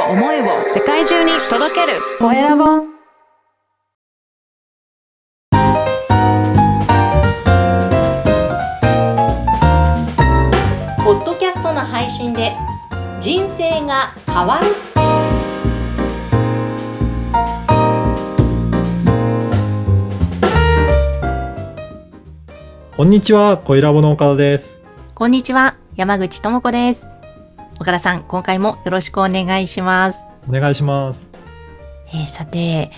を思いを世界中に届ける。コエラボポッドキャストの配信で人生が変わる。こんにちは、コイラボの岡田です。こんにちは山口智子です岡田さん今回もよろしくお願いしますお願いします。えーさて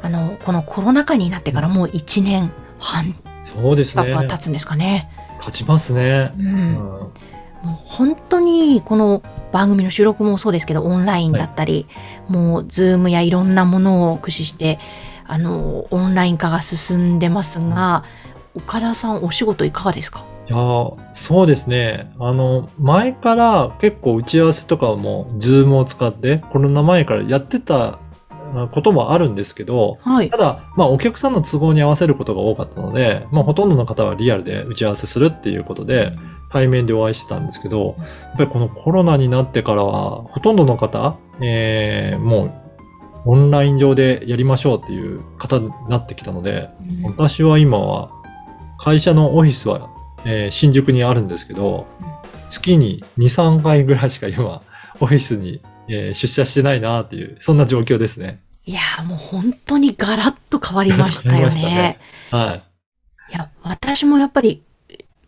あのこのコロナ禍になってからもう1年半そうですね。が経つんですかね。立ちますね。うんうんもう本当にこの番組の収録もそうですけどオンラインだったり、もうズームやいろんなものを駆使してあのオンライン化が進んでますが岡田さんお仕事いかがですか？いやーそうですね。あの、前から結構打ち合わせとかも、ズームを使って、コロナ前からやってたあこともあるんですけど、はいただ、まあ、お客さんの都合に合わせることが多かったので、まあ、ほとんどの方はリアルで打ち合わせするっていうことで、対面でお会いしてたんですけど、やっぱりこのコロナになってからは、ほとんどの方、えーもう、オンライン上でやりましょうっていう方になってきたので、うん私は今は、会社のオフィスは、えー新宿にあるんですけど、月に2、3回ぐらいしか今、オフィスに、えー出社してないなっていう、そんな状況ですね。いやーもう本当にガラッと変わりましたよねね。はい。いや私もやっぱり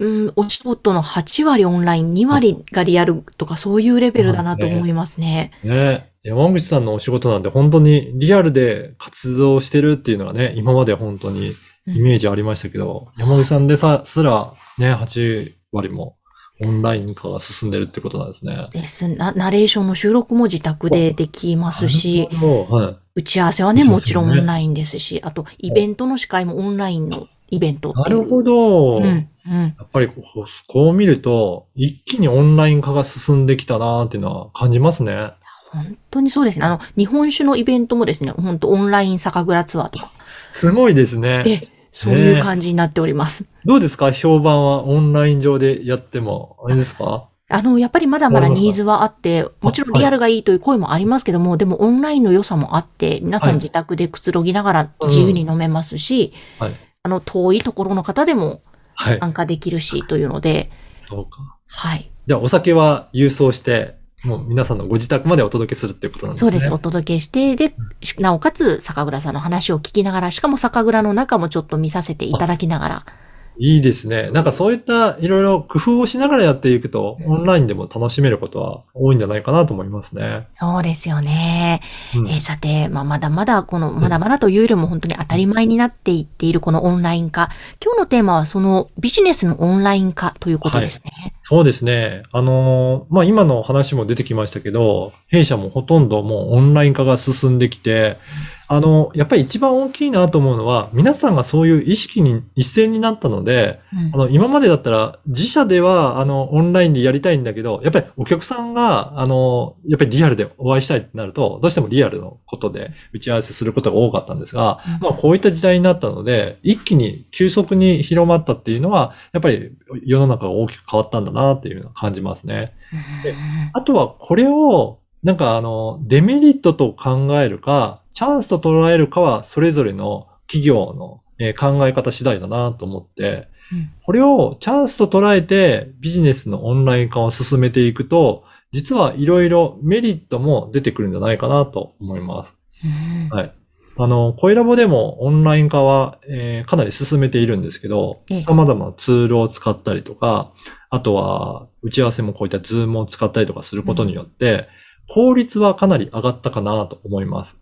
うん、お仕事の8割オンライン、2割がリアルとかそういうレベルだなと思いますね。ね山口さんのお仕事なんて本当にリアルで活動してるっていうのがね、今まで本当にイメージありましたけど、山口さんでさ、すらね、8割もオンライン化が進んでるってことなんですね。ですな。ナレーションの収録も自宅でできますし、はい。打ち合わせはね、もちろんオンラインですし、あとイベントの司会もオンラインのイベント。なるほど。うん、やうん。っぱりこうこう見ると、一気にオンライン化が進んできたなーっていうのは感じますね。本当にそうですね。あの、日本酒のイベントもですね、本当オンライン酒蔵ツアーとか、すごいですね。え、そういう感じになっております。どうですか？評判は？オンライン上でやっても、あれですか？あの、やっぱりまだまだニーズはあって、もちろんリアルがいいという声もありますけども、でもオンラインの良さもあって、皆さはいん自宅でくつろぎながら自由に飲めますし、はい。あの、遠いところの方でもはい。参加できるし、というので、そうか。はい。じゃあお酒は郵送して、もう皆さんのご自宅までお届けするっていうことなんですね。そうです。お届けして、で、しなおかつ酒蔵さんの話を聞きながら、しかも酒蔵の中もちょっと見させていただきながら、いいですね。なんかそういったいろいろ工夫をしながらやっていくと、オンラインでも楽しめることは多いんじゃないかなと思いますね。そうですよね。うんえーさて、まあ、まだまだ、この、まだまだというよりも本当に当たり前になっていっているこのオンライン化。今日のテーマはそのビジネスのオンライン化ということですね。そうですね。あのーまあ、今の話も出てきましたけど、弊社もほとんどもうオンライン化が進んできて、あの、やっぱり一番大きいなと思うのは、皆さんがそういう意識に一斉になったので、うんあの、今までだったら、自社では、あの、オンラインでやりたいんだけど、やっぱりお客さんが、あの、やっぱりリアルでお会いしたいってなると、どうしてもリアルのことで打ち合わせすることが多かったんですが、うん。まあ、こういった時代になったので、一気に急速に広まったっていうのは、やっぱり世の中が大きく変わったんだなっていうのを感じますね。であとは、これを、なんかあの、デメリットと考えるか、チャンスと捉えるかは、それぞれの企業のえー考え方次第だなと思って、うんこれをチャンスと捉えてビジネスのオンライン化を進めていくと、実はいろいろメリットも出てくるんじゃないかなと思います。うんはい。あの、コイラボでもオンライン化は、えーかなり進めているんですけどええ、様々なツールを使ったりとか、あとは打ち合わせもこういったズームを使ったりとかすることによって、効率はかなり上がったかなと思います。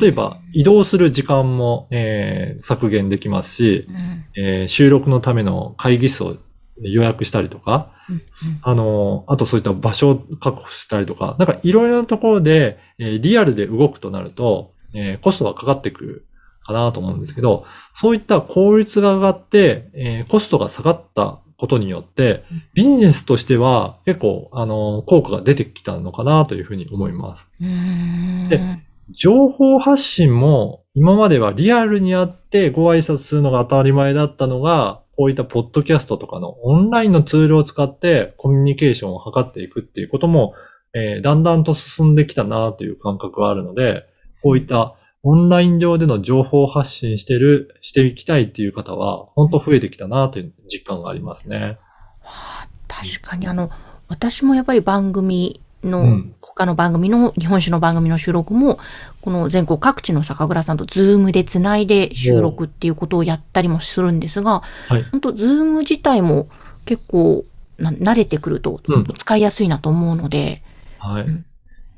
例えば、移動する時間も、えー削減できますし、うん。えー収録のための会議室を予約したりとか、うんあの、あとそういった場所を確保したりとか、なんかいろいろなところで、えーリアルで動くとなると、えーコストがかかってくるかなと思うんですけど、そういった効率が上がって、えーコストが下がったことによってうん、ビジネスとしては結構、あの、効果が出てきたのかなというふうに思います。うん。で情報発信も今まではリアルにあってご挨拶するのが当たり前だったのが、こういったポッドキャストとかのオンラインのツールを使ってコミュニケーションを図っていくっていうことも、えーだんだんと進んできたなという感覚があるので、こういったオンライン上での情報発信してる、していきたいっていう方は、本当増えてきたなという実感がありますね。はあ確かにあの、私もやっぱり番組の、うん他の番組の、日本酒の番組の収録も、この全国各地の酒蔵さんとズームでつないで収録っていうことをやったりもするんですが、はい。本当ズーム自体も結構な慣れてくるとうん使いやすいなと思うので、はい。うん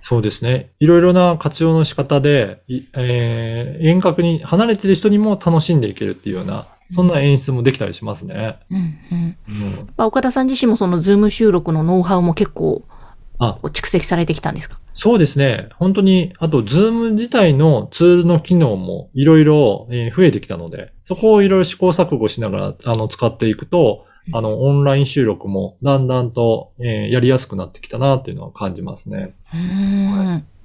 そうですね。いろいろな活用の仕方で、いえー遠隔に離れてる人にも楽しんでいけるっていうような、そんな演出もできたりしますね。うんうんうん。まあ岡田さん自身もそのズーム収録のノウハウも結構あ、蓄積されてきたんですか？そうですね。本当に、あと、ズーム自体のツールの機能もいろいろえー増えてきたので、そこをいろいろ試行錯誤しながら、あの、使っていくと、あの、オンライン収録もだんだんと、えーやりやすくなってきたなっていうのは感じますね。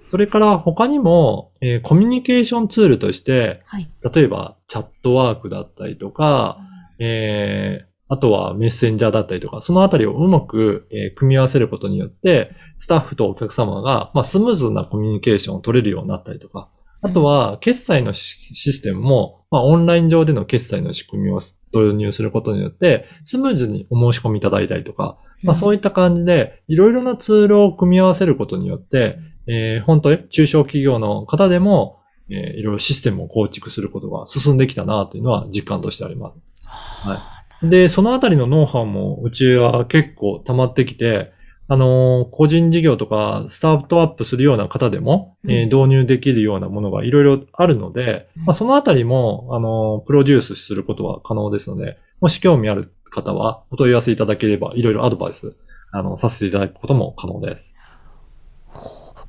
それから他にも、えーコミュニケーションツールとして、はい。例えばチャットワークだったりとか、えーあとはメッセンジャーだったりとか、そのあたりをうまく、えー組み合わせることによって、スタッフとお客様が、まあ、スムーズなコミュニケーションを取れるようになったりとか、あとは、決済のシシステムも、まあ、オンライン上での決済の仕組みを導入することによって、スムーズにお申し込みいただいたりとか、まあ、そういった感じで、いろいろなツールを組み合わせることによって、えー本当に中小企業の方でも、えーいろいろシステムを構築することが進んできたなというのは実感としてあります。はい。で、そのあたりのノウハウもうちは結構溜まってきて、あのー個人事業とかスタートアップするような方でも、えー導入できるようなものがいろいろあるので、うん。まあ、そのあたりも、あのープロデュースすることは可能ですので、もし興味ある方はお問い合わせいただければ、いろいろアドバイス、あの、させていただくことも可能です。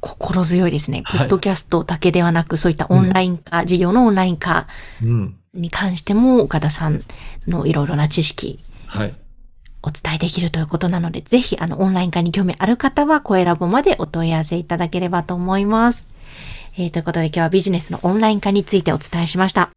心強いですね。はいポッドキャストだけではなく、そういったオンライン化、事業のオンライン化うん。に関しても、岡田さんのいろいろな知識、はい。お伝えできるということなので、ぜひ、あの、オンライン化に興味ある方は、声ラボまでお問い合わせいただければと思います。えー、ということで今日はビジネスのオンライン化についてお伝えしました。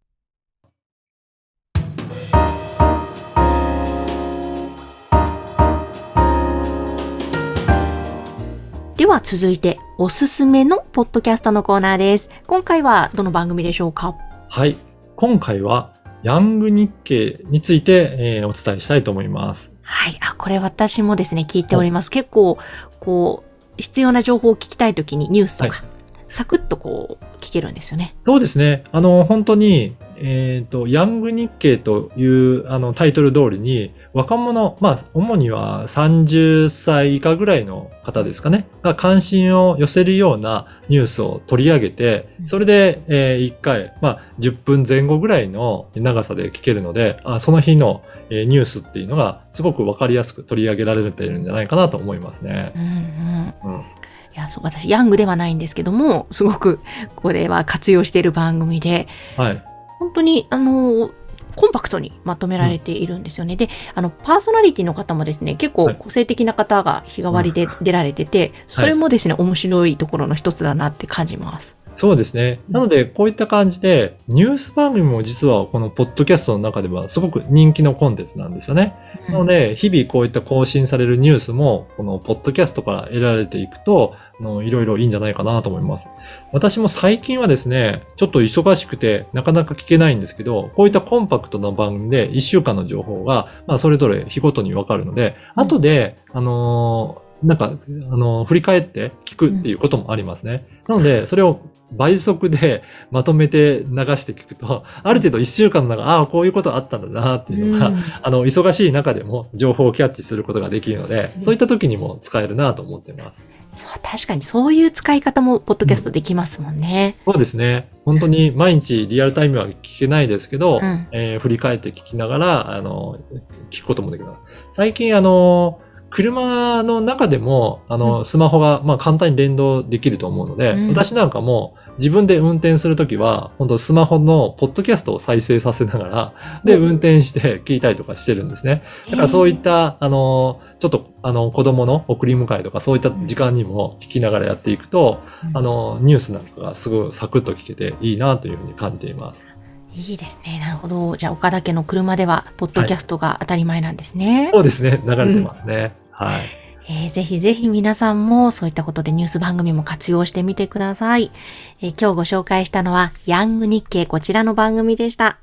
では続いて、おすすめのポッドキャストのコーナーです。今回はどの番組でしょうか？はい。今回は、ヤング日経について、えーお伝えしたいと思います。はい。あ、これ私もですね、聞いております。結構、こう、必要な情報を聞きたいときにニュースとか、サクッとこう、聞けるんですよね。そうですね。あの、本当に、えっ、と、ヤング日経というあのタイトル通りに、若者、まあ、主には30歳以下ぐらいの方ですかね、が関心を寄せるようなニュースを取り上げてう、んそれで、え1回、まあ、10分前後ぐらいの長さで聞けるので、あその日の、えーニュースっていうのがすごくわかりやすく取り上げられているんじゃないかなと思いますね。うんうん。うん。いや、そう、私、ヤングではないんですけども、すごく、これは活用している番組で、はい。本当に、あの、コンパクトにまとめられているんですよね。で、あの、パーソナリティの方もですね、結構はい個性的な方が日替わりで出られてて、それもですね、面白いところの一つだなって感じます。そうですね。なので、こういった感じで、ニュース番組も実はこのポッドキャストの中ではすごく人気のコンテンツなんですよね。なので、日々こういった更新されるニュースも、このポッドキャストから得られていくと、あのいろいろいいんじゃないかなと思います。私も最近はですね、ちょっと忙しくてなかなか聞けないんですけど、こういったコンパクトな番組で1週間の情報が、まあ、それぞれ日ごとにわかるので、うん後で、あのーなんか、あのー振り返って聞くっていうこともありますね。なので、それを倍速でまとめて流して聞くと、ある程度1週間の中、ああ、こういうことあったんだなっていうのが、うんあの、忙しい中でも情報をキャッチすることができるので、そういった時にも使えるなと思ってます。そう、確かにそういう使い方も、ポッドキャストできますもんね。そうですね。本当に毎日リアルタイムは聞けないですけど、うんえー振り返って聞きながら、あの、聞くこともできます。最近、あの、車の中でも、あの、うスマホが、まあ、簡単に連動できると思うので、うん。私なんかも自分で運転するときは、本当スマホのポッドキャストを再生させながら、で、うん。運転して聞いたりとかしてるんですね。だからそういった、あの、ちょっと、あの、子供の送り迎えとか、そういった時間にも聞きながらやっていくと、あの、ニュースなんかがすごいサクッと聞けていいなというふうに感じています。いいですね。なるほど。じゃあ、岡田家の車では、ポッドキャストが当たり前なんですね。そうですね。流れてますね。はい。いえーぜひぜひ皆さんもそういったことでニュース番組も活用してみてください。えー今日ご紹介したのはヤング日経こちらの番組でした。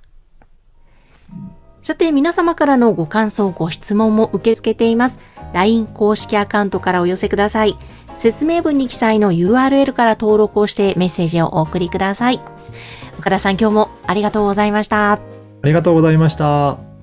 さて皆様からのご感想、ご質問も受け付けています。LINE 公式アカウントからお寄せください。説明文に記載の URL から登録をしてメッセージをお送りください。岡田さん今日もありがとうございました。ありがとうございました。